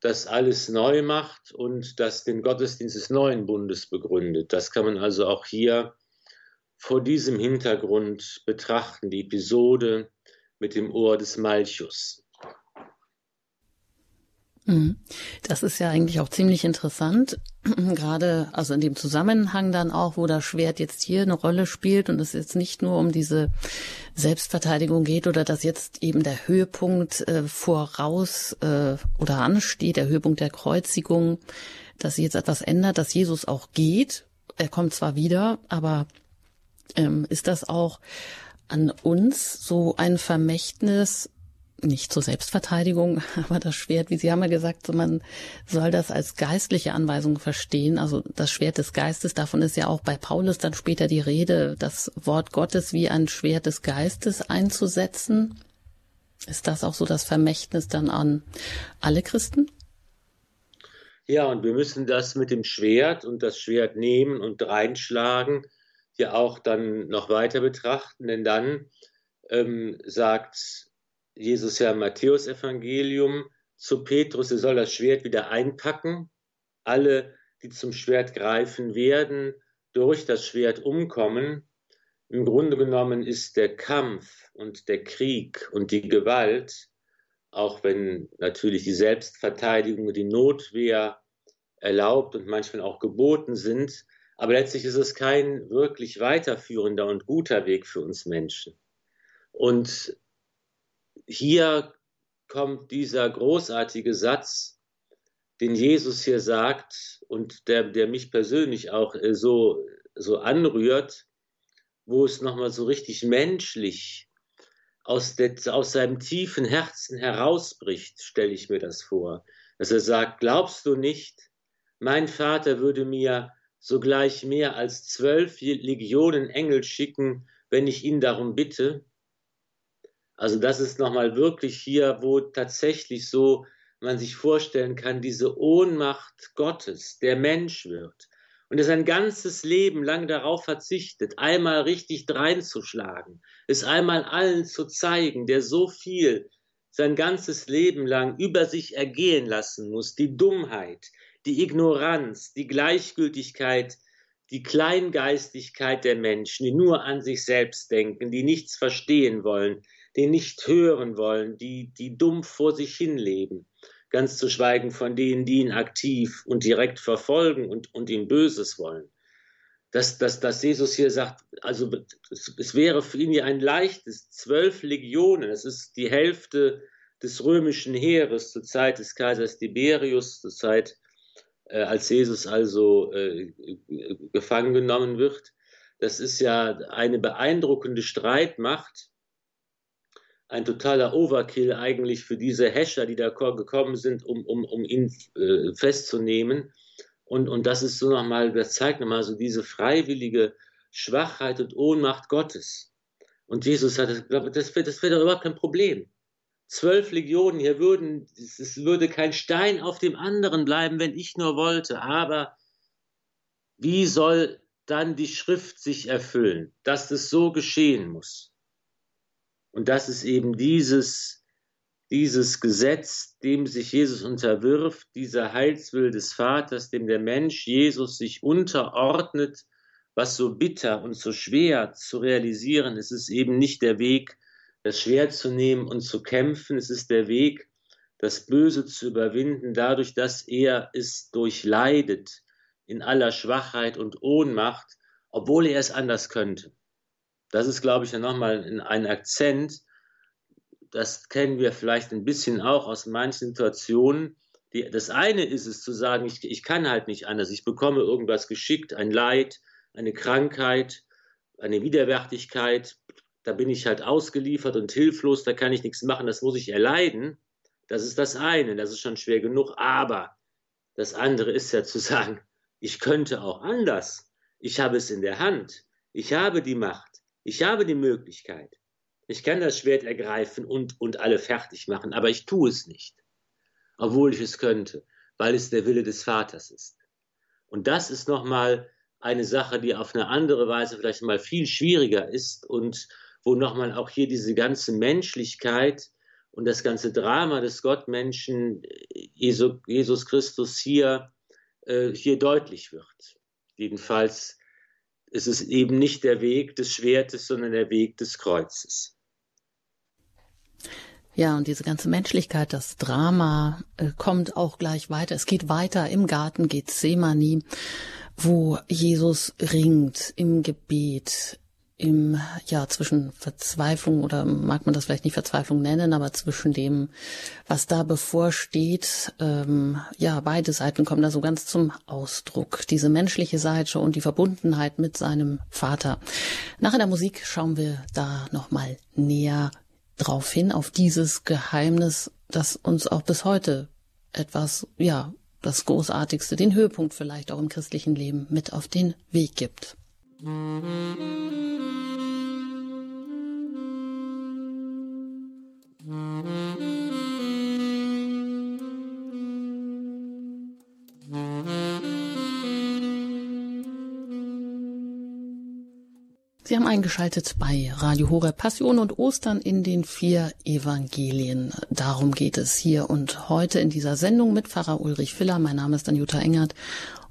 das alles neu macht und das den Gottesdienst des neuen Bundes begründet. Das kann man also auch hier vor diesem Hintergrund betrachten, die Episode mit dem Ohr des Malchus.
Mhm. Das ist ja eigentlich auch ziemlich interessant, <clears throat> gerade also in dem Zusammenhang dann auch, wo das Schwert jetzt hier eine Rolle spielt und es jetzt nicht nur um diese Selbstverteidigung geht oder dass jetzt eben der Höhepunkt äh, voraus äh, oder ansteht, der Höhepunkt der Kreuzigung, dass sich jetzt etwas ändert, dass Jesus auch geht. Er kommt zwar wieder, aber ähm, ist das auch an uns so ein Vermächtnis, nicht zur Selbstverteidigung, <laughs> aber das Schwert, wie Sie haben ja gesagt, man soll das als geistliche Anweisung verstehen. Also das Schwert des Geistes, davon ist ja auch bei Paulus dann später die Rede, das Wort Gottes wie ein Schwert des Geistes einzusetzen. Ist das auch so das Vermächtnis dann an alle Christen?
Ja, und wir müssen das mit dem Schwert und das Schwert nehmen und reinschlagen ja auch dann noch weiter betrachten, denn dann ähm, sagt Jesus ja im Matthäusevangelium zu Petrus, er soll das Schwert wieder einpacken. Alle, die zum Schwert greifen werden, durch das Schwert umkommen. Im Grunde genommen ist der Kampf und der Krieg und die Gewalt, auch wenn natürlich die Selbstverteidigung und die Notwehr erlaubt und manchmal auch geboten sind, aber letztlich ist es kein wirklich weiterführender und guter Weg für uns Menschen. Und hier kommt dieser großartige Satz, den Jesus hier sagt und der, der mich persönlich auch äh, so, so anrührt. wo es nochmal so richtig menschlich aus, der, aus seinem tiefen Herzen herausbricht, stelle ich mir das vor. Dass er sagt, glaubst du nicht, mein Vater würde mir sogleich mehr als zwölf Legionen Engel schicken, wenn ich ihn darum bitte? Also das ist nochmal wirklich hier, wo tatsächlich so man sich vorstellen kann, diese Ohnmacht Gottes, der Mensch wird und er sein ganzes Leben lang darauf verzichtet, einmal richtig dreinzuschlagen, es einmal allen zu zeigen, der so viel sein ganzes Leben lang über sich ergehen lassen muss, die Dummheit, die Ignoranz, die Gleichgültigkeit, die Kleingeistigkeit der Menschen, die nur an sich selbst denken, die nichts verstehen wollen, die nicht hören wollen, die, die dumm vor sich hin leben ganz zu schweigen von denen, die ihn aktiv und direkt verfolgen und, und ihm Böses wollen. Dass, dass, dass Jesus hier sagt, also es, es wäre für ihn ja ein leichtes, zwölf Legionen, das ist die Hälfte des römischen Heeres zur Zeit des Kaisers Tiberius, zur Zeit, äh, als Jesus also äh, gefangen genommen wird. Das ist ja eine beeindruckende Streitmacht, ein totaler Overkill eigentlich für diese Häscher, die da gekommen sind, um, um, um ihn äh, festzunehmen. Und, und das ist so nochmal, das zeigt nochmal so diese freiwillige Schwachheit und Ohnmacht Gottes. Und Jesus hat, das wäre das wär doch überhaupt kein Problem. Zwölf Legionen, hier würden, es würde kein Stein auf dem anderen bleiben, wenn ich nur wollte. Aber wie soll dann die Schrift sich erfüllen, dass es so geschehen muss? Und das ist eben dieses, dieses Gesetz, dem sich Jesus unterwirft, dieser Heilswill des Vaters, dem der Mensch Jesus sich unterordnet, was so bitter und so schwer zu realisieren ist, ist eben nicht der Weg, das Schwert zu nehmen und zu kämpfen, es ist der Weg, das Böse zu überwinden, dadurch, dass er es durchleidet in aller Schwachheit und Ohnmacht, obwohl er es anders könnte. Das ist, glaube ich, nochmal ein Akzent. Das kennen wir vielleicht ein bisschen auch aus manchen Situationen. Die, das eine ist es zu sagen, ich, ich kann halt nicht anders. Ich bekomme irgendwas geschickt, ein Leid, eine Krankheit, eine Widerwärtigkeit. Da bin ich halt ausgeliefert und hilflos, da kann ich nichts machen, das muss ich erleiden. Das ist das eine, das ist schon schwer genug. Aber das andere ist ja zu sagen, ich könnte auch anders. Ich habe es in der Hand. Ich habe die Macht. Ich habe die Möglichkeit. Ich kann das Schwert ergreifen und, und alle fertig machen, aber ich tue es nicht, obwohl ich es könnte, weil es der Wille des Vaters ist. Und das ist nochmal eine Sache, die auf eine andere Weise vielleicht mal viel schwieriger ist und wo nochmal auch hier diese ganze Menschlichkeit und das ganze Drama des Gottmenschen Jesus Christus hier, äh, hier deutlich wird. Jedenfalls es ist eben nicht der Weg des Schwertes, sondern der Weg des Kreuzes.
Ja, und diese ganze Menschlichkeit, das Drama äh, kommt auch gleich weiter. Es geht weiter im Garten Gethsemane, wo Jesus ringt im Gebet, im, ja, zwischen Verzweiflung oder mag man das vielleicht nicht Verzweiflung nennen, aber zwischen dem, was da bevorsteht, ähm, ja, beide Seiten kommen da so ganz zum Ausdruck. Diese menschliche Seite und die Verbundenheit mit seinem Vater. Nach der Musik schauen wir da nochmal näher drauf hin, auf dieses Geheimnis, das uns auch bis heute etwas, ja, das Großartigste, den Höhepunkt vielleicht auch im christlichen Leben mit auf den Weg gibt. Sie haben eingeschaltet bei Radio Horeb Passion und Ostern in den vier Evangelien. Darum geht es hier und heute in dieser Sendung mit Pfarrer Ulrich Filler. Mein Name ist Anjuta Engert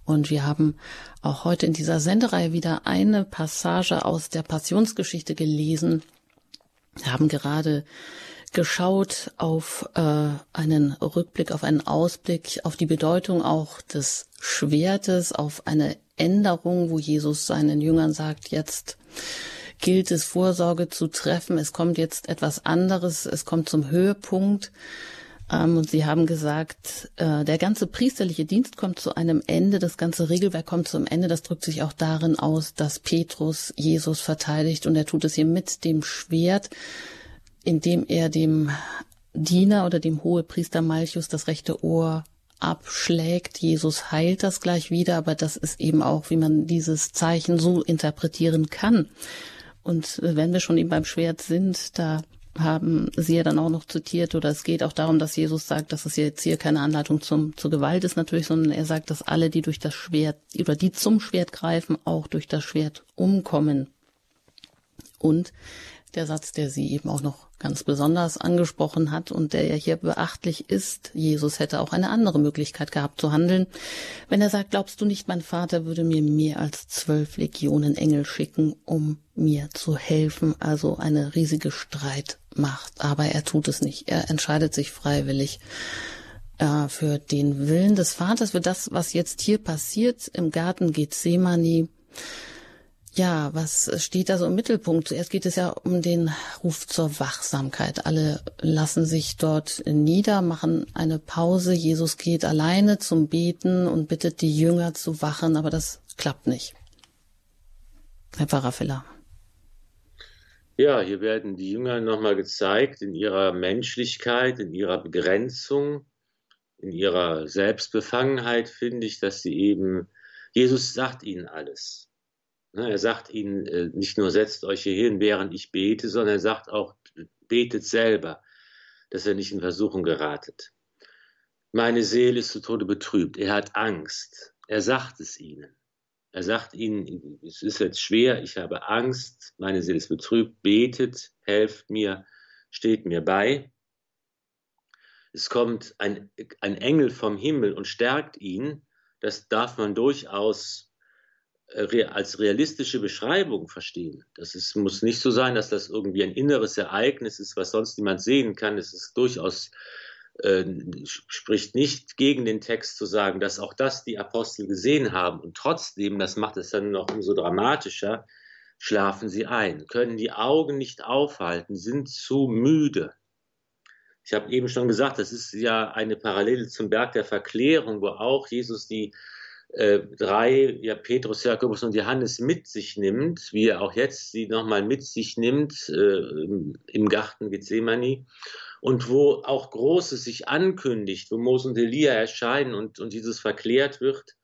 und wir haben auch heute in dieser Sendereihe wieder eine Passage aus der Passionsgeschichte gelesen. Wir haben gerade geschaut auf äh, einen Rückblick, auf einen Ausblick, auf die Bedeutung auch des Schwertes, auf eine Änderung, wo Jesus seinen Jüngern sagt, jetzt gilt es Vorsorge zu treffen, es kommt jetzt etwas anderes, es kommt zum Höhepunkt. Ähm, und Sie haben gesagt, äh, der ganze priesterliche Dienst kommt zu einem Ende, das ganze Regelwerk kommt zum Ende. Das drückt sich auch darin aus, dass Petrus Jesus verteidigt und er tut es hier mit dem Schwert, indem er dem Diener oder dem Hohepriester Malchus das rechte Ohr abschlägt. Jesus heilt das gleich wieder, aber das ist eben auch, wie man dieses Zeichen so interpretieren kann. Und wenn wir schon eben beim Schwert sind, da haben Sie ja dann auch noch zitiert, oder es geht auch darum, dass Jesus sagt, dass es jetzt hier keine Anleitung zum, zur Gewalt ist natürlich, sondern er sagt, dass alle, die durch das Schwert oder die zum Schwert greifen, auch durch das Schwert umkommen. Und der Satz, der sie eben auch noch ganz besonders angesprochen hat und der ja hier beachtlich ist. Jesus hätte auch eine andere Möglichkeit gehabt zu handeln. Wenn er sagt, glaubst du nicht, mein Vater würde mir mehr als zwölf Legionen Engel schicken, um mir zu helfen? Also eine riesige Streitmacht. Aber er tut es nicht. Er entscheidet sich freiwillig äh, für den Willen des Vaters, für das, was jetzt hier passiert im Garten Gethsemane ja, was steht da so im Mittelpunkt? Zuerst geht es ja um den Ruf zur Wachsamkeit. Alle lassen sich dort nieder, machen eine Pause. Jesus geht alleine zum Beten und bittet die Jünger zu wachen, aber das klappt nicht. Herr Pfarrer Filler.
Ja, hier werden die Jünger nochmal gezeigt in ihrer Menschlichkeit, in ihrer Begrenzung, in ihrer Selbstbefangenheit, finde ich, dass sie eben, Jesus sagt ihnen alles. Ne, er sagt ihnen äh, nicht nur, setzt euch hier hin, während ich bete, sondern er sagt auch, betet selber, dass er nicht in Versuchung geratet. Meine Seele ist zu Tode betrübt. Er hat Angst. Er sagt es ihnen. Er sagt ihnen, es ist jetzt schwer, ich habe Angst, meine Seele ist betrübt, betet, helft mir, steht mir bei. Es kommt ein, ein Engel vom Himmel und stärkt ihn. Das darf man durchaus als realistische Beschreibung verstehen. Das ist, muss nicht so sein, dass das irgendwie ein inneres Ereignis ist, was sonst niemand sehen kann. Es ist durchaus, äh, spricht nicht gegen den Text zu sagen, dass auch das die Apostel gesehen haben. Und trotzdem, das macht es dann noch umso dramatischer, schlafen sie ein, können die Augen nicht aufhalten, sind zu müde. Ich habe eben schon gesagt, das ist ja eine Parallele zum Berg der Verklärung, wo auch Jesus die äh, drei, ja, Petrus, Jakobus und Johannes mit sich nimmt, wie er auch jetzt sie nochmal mit sich nimmt äh, im Garten Gethsemane und wo auch Großes sich ankündigt, wo Mose und Elia erscheinen und, und dieses verklärt wird.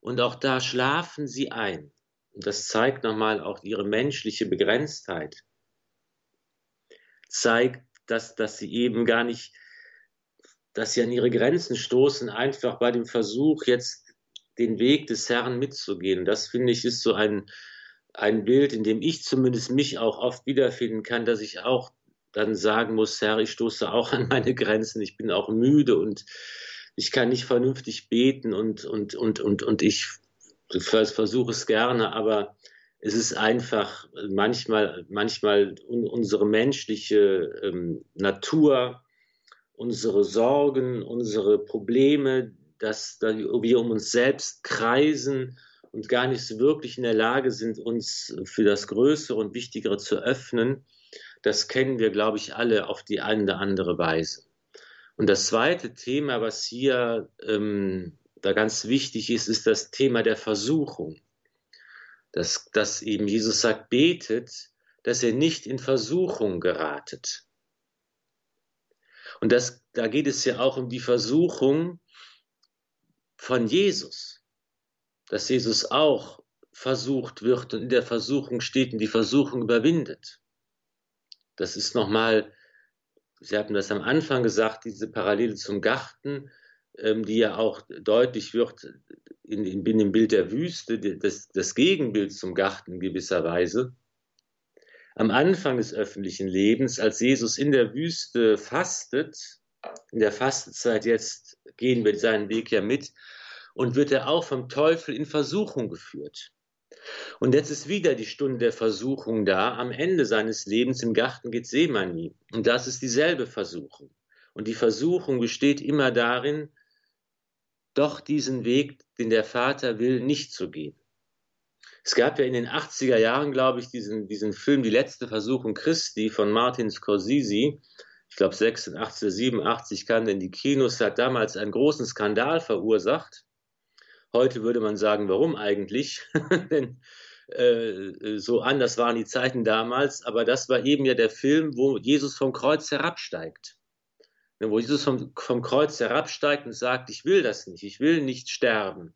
Und auch da schlafen sie ein. Und das zeigt nochmal auch ihre menschliche Begrenztheit. Zeigt, dass, dass sie eben gar nicht, dass sie an ihre Grenzen stoßen, einfach bei dem Versuch, jetzt den Weg des Herrn mitzugehen. Das finde ich ist so ein, ein Bild, in dem ich zumindest mich auch oft wiederfinden kann, dass ich auch dann sagen muss, Herr, ich stoße auch an meine Grenzen, ich bin auch müde und ich kann nicht vernünftig beten und, und, und, und, und ich versuche es gerne, aber es ist einfach manchmal, manchmal unsere menschliche ähm, Natur, unsere Sorgen, unsere Probleme, dass wir um uns selbst kreisen und gar nicht so wirklich in der Lage sind, uns für das Größere und Wichtigere zu öffnen, das kennen wir, glaube ich, alle auf die eine oder andere Weise. Und das zweite Thema, was hier ähm, da ganz wichtig ist, ist das Thema der Versuchung. Dass, dass eben Jesus sagt, betet, dass ihr nicht in Versuchung geratet. Und das, da geht es ja auch um die Versuchung, von Jesus, dass Jesus auch versucht wird und in der Versuchung steht und die Versuchung überwindet. Das ist nochmal, Sie hatten das am Anfang gesagt, diese Parallele zum Garten, ähm, die ja auch deutlich wird in, in, in dem Bild der Wüste, das, das Gegenbild zum Garten in gewisser Weise. Am Anfang des öffentlichen Lebens, als Jesus in der Wüste fastet, in der Fastenzeit jetzt gehen wir seinen Weg ja mit und wird er auch vom Teufel in Versuchung geführt. Und jetzt ist wieder die Stunde der Versuchung da, am Ende seines Lebens im Garten Gethsemane. Und das ist dieselbe Versuchung. Und die Versuchung besteht immer darin, doch diesen Weg, den der Vater will, nicht zu gehen. Es gab ja in den 80er Jahren, glaube ich, diesen, diesen Film Die letzte Versuchung Christi von Martin Scorsese, ich glaube 86, 87 kam in die Kinos, hat damals einen großen Skandal verursacht. Heute würde man sagen, warum eigentlich? <laughs> Denn äh, so anders waren die Zeiten damals, aber das war eben ja der Film, wo Jesus vom Kreuz herabsteigt. Wo Jesus vom, vom Kreuz herabsteigt und sagt, ich will das nicht, ich will nicht sterben,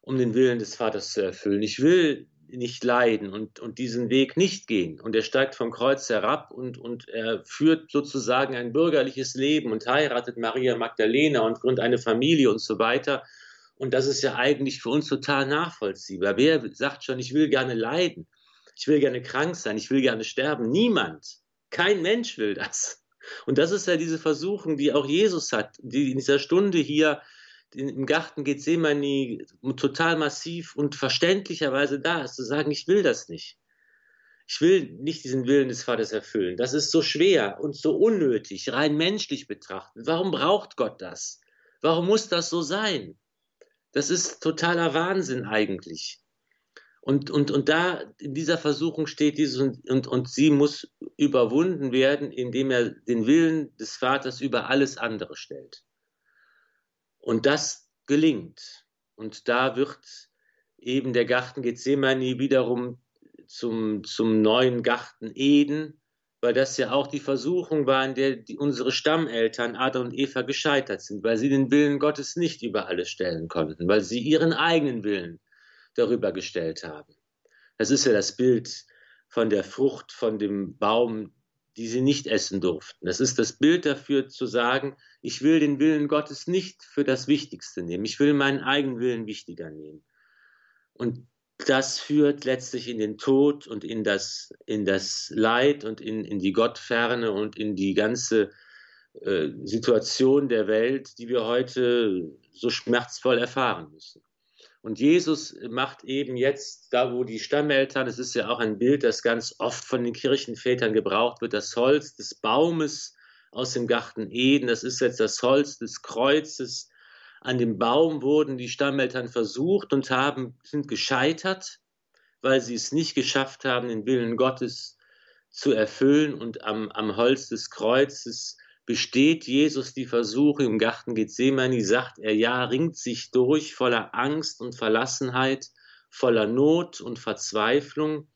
um den Willen des Vaters zu erfüllen. Ich will nicht leiden und, und diesen Weg nicht gehen. Und er steigt vom Kreuz herab und, und er führt sozusagen ein bürgerliches Leben und heiratet Maria Magdalena und gründet eine Familie und so weiter. Und das ist ja eigentlich für uns total nachvollziehbar. Wer sagt schon, ich will gerne leiden, ich will gerne krank sein, ich will gerne sterben? Niemand. Kein Mensch will das. Und das ist ja diese Versuchung, die auch Jesus hat, die in dieser Stunde hier im Garten Gethsemane total massiv und verständlicherweise da ist, zu sagen, ich will das nicht. Ich will nicht diesen Willen des Vaters erfüllen. Das ist so schwer und so unnötig, rein menschlich betrachtet. Warum braucht Gott das? Warum muss das so sein? Das ist totaler Wahnsinn eigentlich. Und, und, und da in dieser Versuchung steht dieses und, und, und sie muss überwunden werden, indem er den Willen des Vaters über alles andere stellt. Und das gelingt. Und da wird eben der Garten Gethsemane wiederum zum, zum neuen Garten Eden, weil das ja auch die Versuchung war, in der die, unsere Stammeltern Adam und Eva gescheitert sind, weil sie den Willen Gottes nicht über alles stellen konnten, weil sie ihren eigenen Willen darüber gestellt haben. Das ist ja das Bild von der Frucht, von dem Baum, die sie nicht essen durften. Das ist das Bild dafür zu sagen, ich will den Willen Gottes nicht für das Wichtigste nehmen. Ich will meinen eigenen Willen wichtiger nehmen. Und das führt letztlich in den Tod und in das, in das Leid und in, in die Gottferne und in die ganze äh, Situation der Welt, die wir heute so schmerzvoll erfahren müssen. Und Jesus macht eben jetzt, da wo die Stammeltern, es ist ja auch ein Bild, das ganz oft von den Kirchenvätern gebraucht wird, das Holz des Baumes aus dem Garten Eden, das ist jetzt das Holz des Kreuzes, an dem Baum wurden die Stammeltern versucht und haben, sind gescheitert, weil sie es nicht geschafft haben, den Willen Gottes zu erfüllen. Und am, am Holz des Kreuzes besteht Jesus die Versuche im Garten Gethsemane, sagt er, ja, ringt sich durch voller Angst und Verlassenheit, voller Not und Verzweiflung,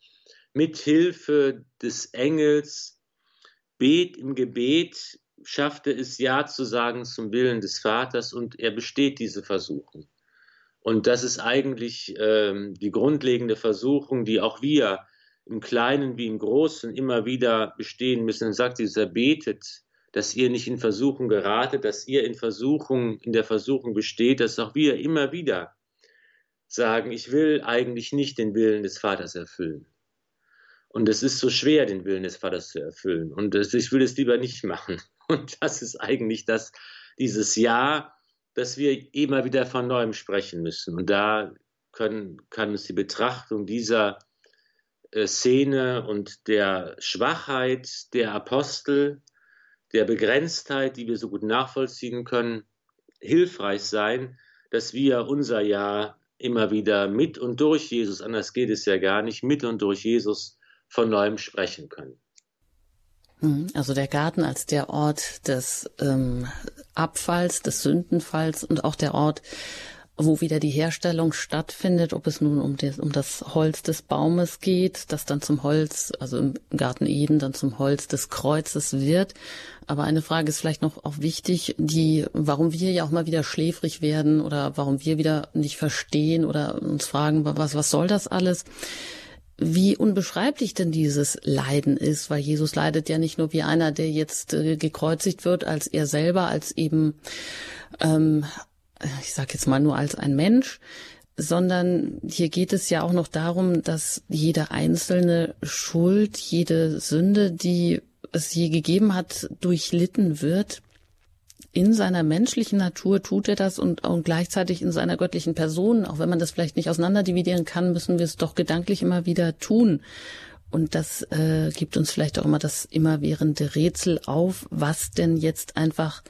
mit Hilfe des Engels, bet im Gebet, schaffte es Ja zu sagen zum Willen des Vaters und er besteht diese Versuchung. Und das ist eigentlich ähm, die grundlegende Versuchung, die auch wir im Kleinen wie im Großen immer wieder bestehen müssen. Dann sagt dieser, betet, dass ihr nicht in Versuchung geratet, dass ihr in Versuchung, in der Versuchung besteht, dass auch wir immer wieder sagen, ich will eigentlich nicht den Willen des Vaters erfüllen. Und es ist so schwer, den Willen des Vaters zu erfüllen. Und ich will es lieber nicht machen. <laughs> Und das ist eigentlich das, dieses Ja, dass wir immer wieder von neuem sprechen müssen. Und da können, kann uns die Betrachtung dieser äh, Szene und der Schwachheit der Apostel, der Begrenztheit, die wir so gut nachvollziehen können, hilfreich sein, dass wir unser Ja immer wieder mit und durch Jesus, anders geht es ja gar nicht, mit und durch Jesus von neuem sprechen können.
Mhm. Also der Garten als der Ort des ähm, Abfalls, des Sündenfalls und auch der Ort, wo wieder die Herstellung stattfindet, ob es nun um, des, um das Holz des Baumes geht, das dann zum Holz, also im Garten Eden dann zum Holz des Kreuzes wird. Aber eine Frage ist vielleicht noch auch wichtig, die, warum wir ja auch mal wieder schläfrig werden oder warum wir wieder nicht verstehen oder uns fragen, was, was soll das alles? wie unbeschreiblich denn dieses Leiden ist, weil Jesus leidet ja nicht nur wie einer, der jetzt äh, gekreuzigt wird, als er selber, als eben, ähm, ich sage jetzt mal nur als ein Mensch, sondern hier geht es ja auch noch darum, dass jede einzelne Schuld, jede Sünde, die es je gegeben hat, durchlitten wird in seiner menschlichen Natur tut er das und, und gleichzeitig in seiner göttlichen Person, auch wenn man das vielleicht nicht auseinanderdividieren kann, müssen wir es doch gedanklich immer wieder tun. Und das äh, gibt uns vielleicht auch immer das immerwährende Rätsel auf, was denn jetzt einfach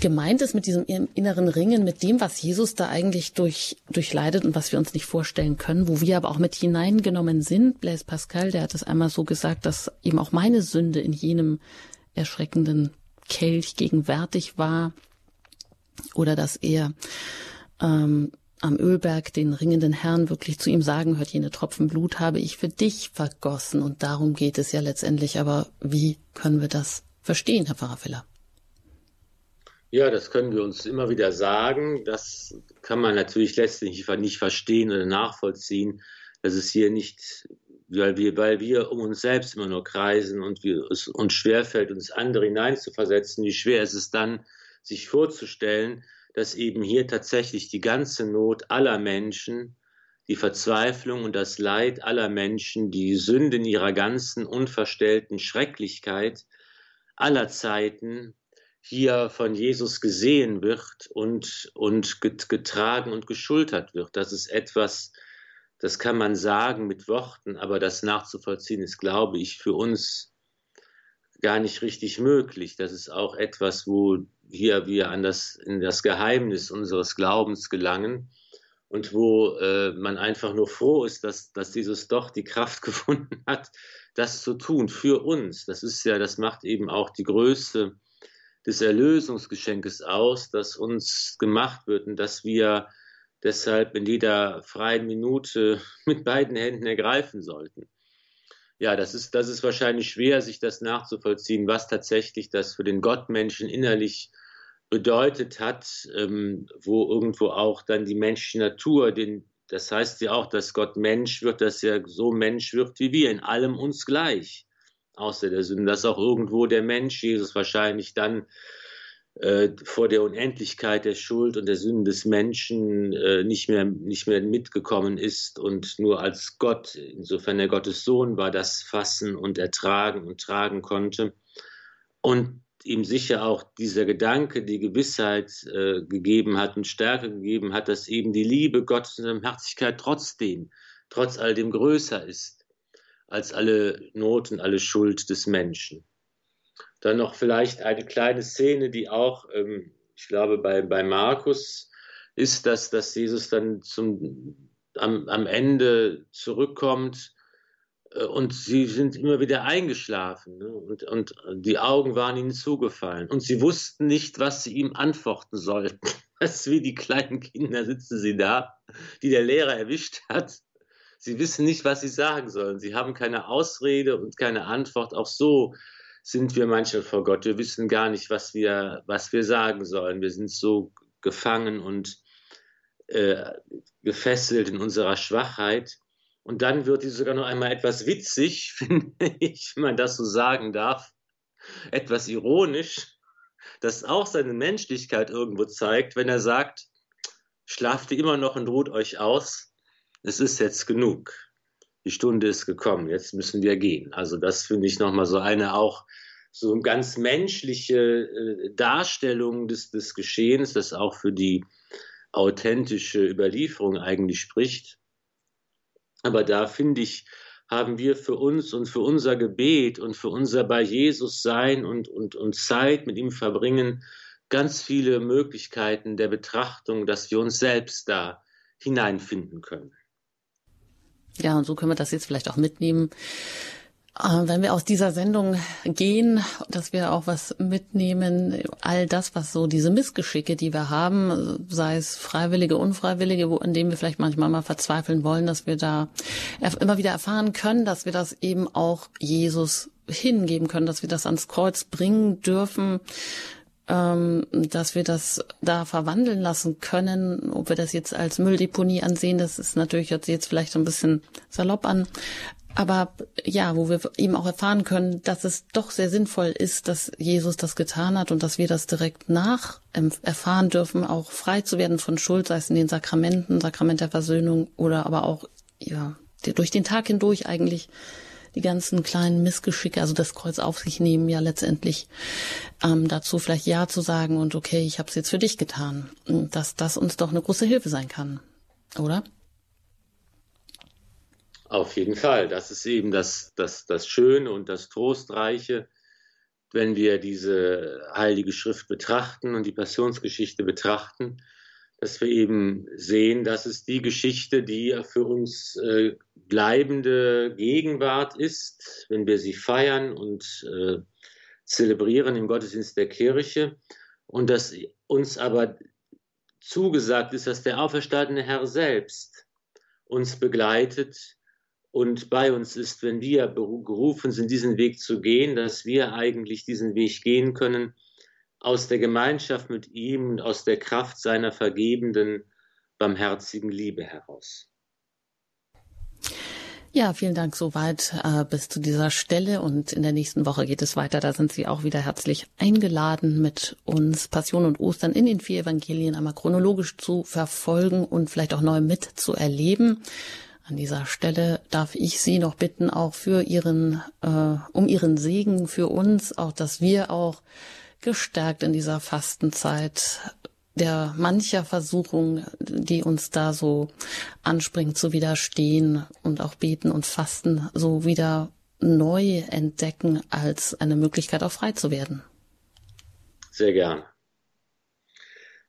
gemeint ist mit diesem inneren Ringen, mit dem, was Jesus da eigentlich durch, durchleidet und was wir uns nicht vorstellen können, wo wir aber auch mit hineingenommen sind. Blaise Pascal, der hat das einmal so gesagt, dass eben auch meine Sünde in jenem erschreckenden Kelch gegenwärtig war oder dass er ähm, am Ölberg den ringenden Herrn wirklich zu ihm sagen hört, jene Tropfen Blut habe ich für dich vergossen. Und darum geht es ja letztendlich. Aber wie können wir das verstehen, Herr Pfarrer Filler?
Ja, das können wir uns immer wieder sagen. Das kann man natürlich letztlich nicht verstehen oder nachvollziehen, dass es hier nicht, weil wir, weil wir um uns selbst immer nur kreisen und wir, es uns schwerfällt, uns andere hineinzuversetzen, wie schwer ist es dann, sich vorzustellen, dass eben hier tatsächlich die ganze Not aller Menschen, die Verzweiflung und das Leid aller Menschen, die Sünde in ihrer ganzen unverstellten Schrecklichkeit aller Zeiten hier von Jesus gesehen wird und, und getragen und geschultert wird. Das ist etwas, das kann man sagen mit Worten, aber das nachzuvollziehen ist, glaube ich, für uns gar nicht richtig möglich. Das ist auch etwas, wo hier wir an das, in das Geheimnis unseres Glaubens gelangen und wo äh, man einfach nur froh ist, dass, dass dieses doch die Kraft <laughs> gefunden hat, das zu tun für uns. Das ist ja, das macht eben auch die Größe des Erlösungsgeschenkes aus, das uns gemacht wird und dass wir deshalb in jeder freien Minute <laughs> mit beiden Händen ergreifen sollten. Ja, das ist, das ist wahrscheinlich schwer, sich das nachzuvollziehen, was tatsächlich das für den Gottmenschen innerlich bedeutet hat, ähm, wo irgendwo auch dann die menschliche Natur, den, das heißt ja auch, dass Gott Mensch wird, dass er so Mensch wird wie wir, in allem uns gleich, außer der Sünde, dass auch irgendwo der Mensch, Jesus wahrscheinlich dann äh, vor der Unendlichkeit der Schuld und der Sünden des Menschen äh, nicht, mehr, nicht mehr mitgekommen ist und nur als Gott, insofern er Gottes Sohn war, das fassen und ertragen und tragen konnte. Und ihm sicher auch dieser Gedanke, die Gewissheit äh, gegeben hat und Stärke gegeben hat, dass eben die Liebe Gottes und Barmherzigkeit trotzdem, trotz all dem größer ist als alle Not und alle Schuld des Menschen. Dann noch vielleicht eine kleine Szene, die auch, ähm, ich glaube, bei, bei Markus ist, dass, dass Jesus dann zum, am, am Ende zurückkommt äh, und sie sind immer wieder eingeschlafen ne? und, und die Augen waren ihnen zugefallen und sie wussten nicht, was sie ihm antworten sollten. Das <laughs> ist wie die kleinen Kinder sitzen sie da, die der Lehrer erwischt hat. Sie wissen nicht, was sie sagen sollen. Sie haben keine Ausrede und keine Antwort. Auch so sind wir manchmal vor Gott. Wir wissen gar nicht, was wir, was wir sagen sollen. Wir sind so gefangen und äh, gefesselt in unserer Schwachheit. Und dann wird die sogar noch einmal etwas witzig, <laughs> finde ich, wenn man das so sagen darf, etwas ironisch, das auch seine Menschlichkeit irgendwo zeigt, wenn er sagt, schlaft ihr immer noch und ruht euch aus, es ist jetzt genug. Die Stunde ist gekommen, jetzt müssen wir gehen. Also das finde ich nochmal so eine auch so ganz menschliche äh, Darstellung des, des Geschehens, das auch für die authentische Überlieferung eigentlich spricht. Aber da finde ich, haben wir für uns und für unser Gebet und für unser bei Jesus sein und, und, und Zeit mit ihm verbringen ganz viele Möglichkeiten der Betrachtung, dass wir uns selbst da hineinfinden können.
Ja, und so können wir das jetzt vielleicht auch mitnehmen. Äh, wenn wir aus dieser Sendung gehen, dass wir auch was mitnehmen, all das, was so diese Missgeschicke, die wir haben, sei es freiwillige, unfreiwillige, wo, an denen wir vielleicht manchmal mal verzweifeln wollen, dass wir da immer wieder erfahren können, dass wir das eben auch Jesus hingeben können, dass wir das ans Kreuz bringen dürfen, ähm, dass wir das da verwandeln lassen können. Ob wir das jetzt als Mülldeponie ansehen, das ist natürlich jetzt vielleicht ein bisschen salopp an. Aber ja, wo wir eben auch erfahren können, dass es doch sehr sinnvoll ist, dass Jesus das getan hat und dass wir das direkt nach erfahren dürfen, auch frei zu werden von Schuld, sei es in den Sakramenten, Sakrament der Versöhnung oder aber auch ja durch den Tag hindurch eigentlich die ganzen kleinen Missgeschicke, also das Kreuz auf sich nehmen, ja letztendlich ähm, dazu vielleicht Ja zu sagen und okay, ich habe es jetzt für dich getan, dass das uns doch eine große Hilfe sein kann, oder?
Auf jeden Fall. Das ist eben das, das, das Schöne und das Trostreiche, wenn wir diese Heilige Schrift betrachten und die Passionsgeschichte betrachten, dass wir eben sehen, dass es die Geschichte, die für uns äh, bleibende Gegenwart ist, wenn wir sie feiern und äh, zelebrieren im Gottesdienst der Kirche und dass uns aber zugesagt ist, dass der auferstandene Herr selbst uns begleitet und bei uns ist, wenn wir gerufen sind, diesen Weg zu gehen, dass wir eigentlich diesen Weg gehen können aus der Gemeinschaft mit ihm und aus der Kraft seiner vergebenden, barmherzigen Liebe heraus.
Ja, vielen Dank soweit äh, bis zu dieser Stelle und in der nächsten Woche geht es weiter. Da sind Sie auch wieder herzlich eingeladen, mit uns Passion und Ostern in den vier Evangelien einmal chronologisch zu verfolgen und vielleicht auch neu mitzuerleben. An dieser Stelle darf ich Sie noch bitten, auch für Ihren, äh, um Ihren Segen für uns, auch dass wir auch gestärkt in dieser Fastenzeit der mancher Versuchung, die uns da so anspringt, zu widerstehen und auch beten und fasten, so wieder neu entdecken als eine Möglichkeit auch frei zu werden.
Sehr gern.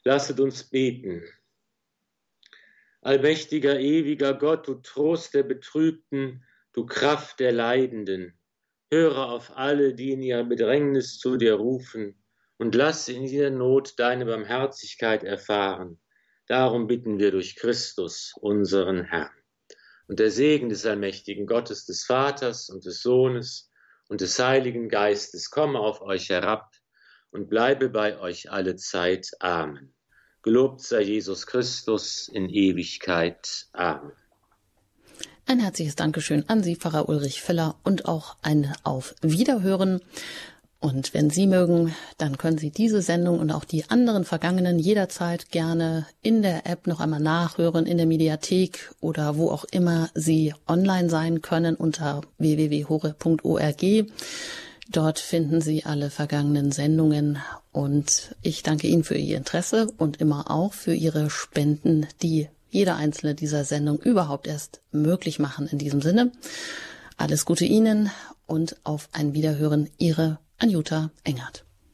Lasset uns beten. Allmächtiger, ewiger Gott, du Trost der Betrübten, du Kraft der Leidenden, höre auf alle, die in ihrer Bedrängnis zu dir rufen und lass in jeder Not deine Barmherzigkeit erfahren. Darum bitten wir durch Christus, unseren Herrn. Und der Segen des allmächtigen Gottes, des Vaters und des Sohnes und des Heiligen Geistes komme auf euch herab und bleibe bei euch alle Zeit. Amen. Gelobt sei Jesus Christus in Ewigkeit. Amen.
Ein herzliches Dankeschön an Sie, Pfarrer Ulrich Filler, und auch ein Auf Wiederhören. Und wenn Sie mögen, dann können Sie diese Sendung und auch die anderen vergangenen jederzeit gerne in der App noch einmal nachhören, in der Mediathek oder wo auch immer Sie online sein können unter www.hore.org. Dort finden Sie alle vergangenen Sendungen und ich danke Ihnen für Ihr Interesse und immer auch für Ihre Spenden, die jede einzelne dieser Sendung überhaupt erst möglich machen. In diesem Sinne, alles Gute Ihnen und auf ein Wiederhören Ihre Anjuta Engert.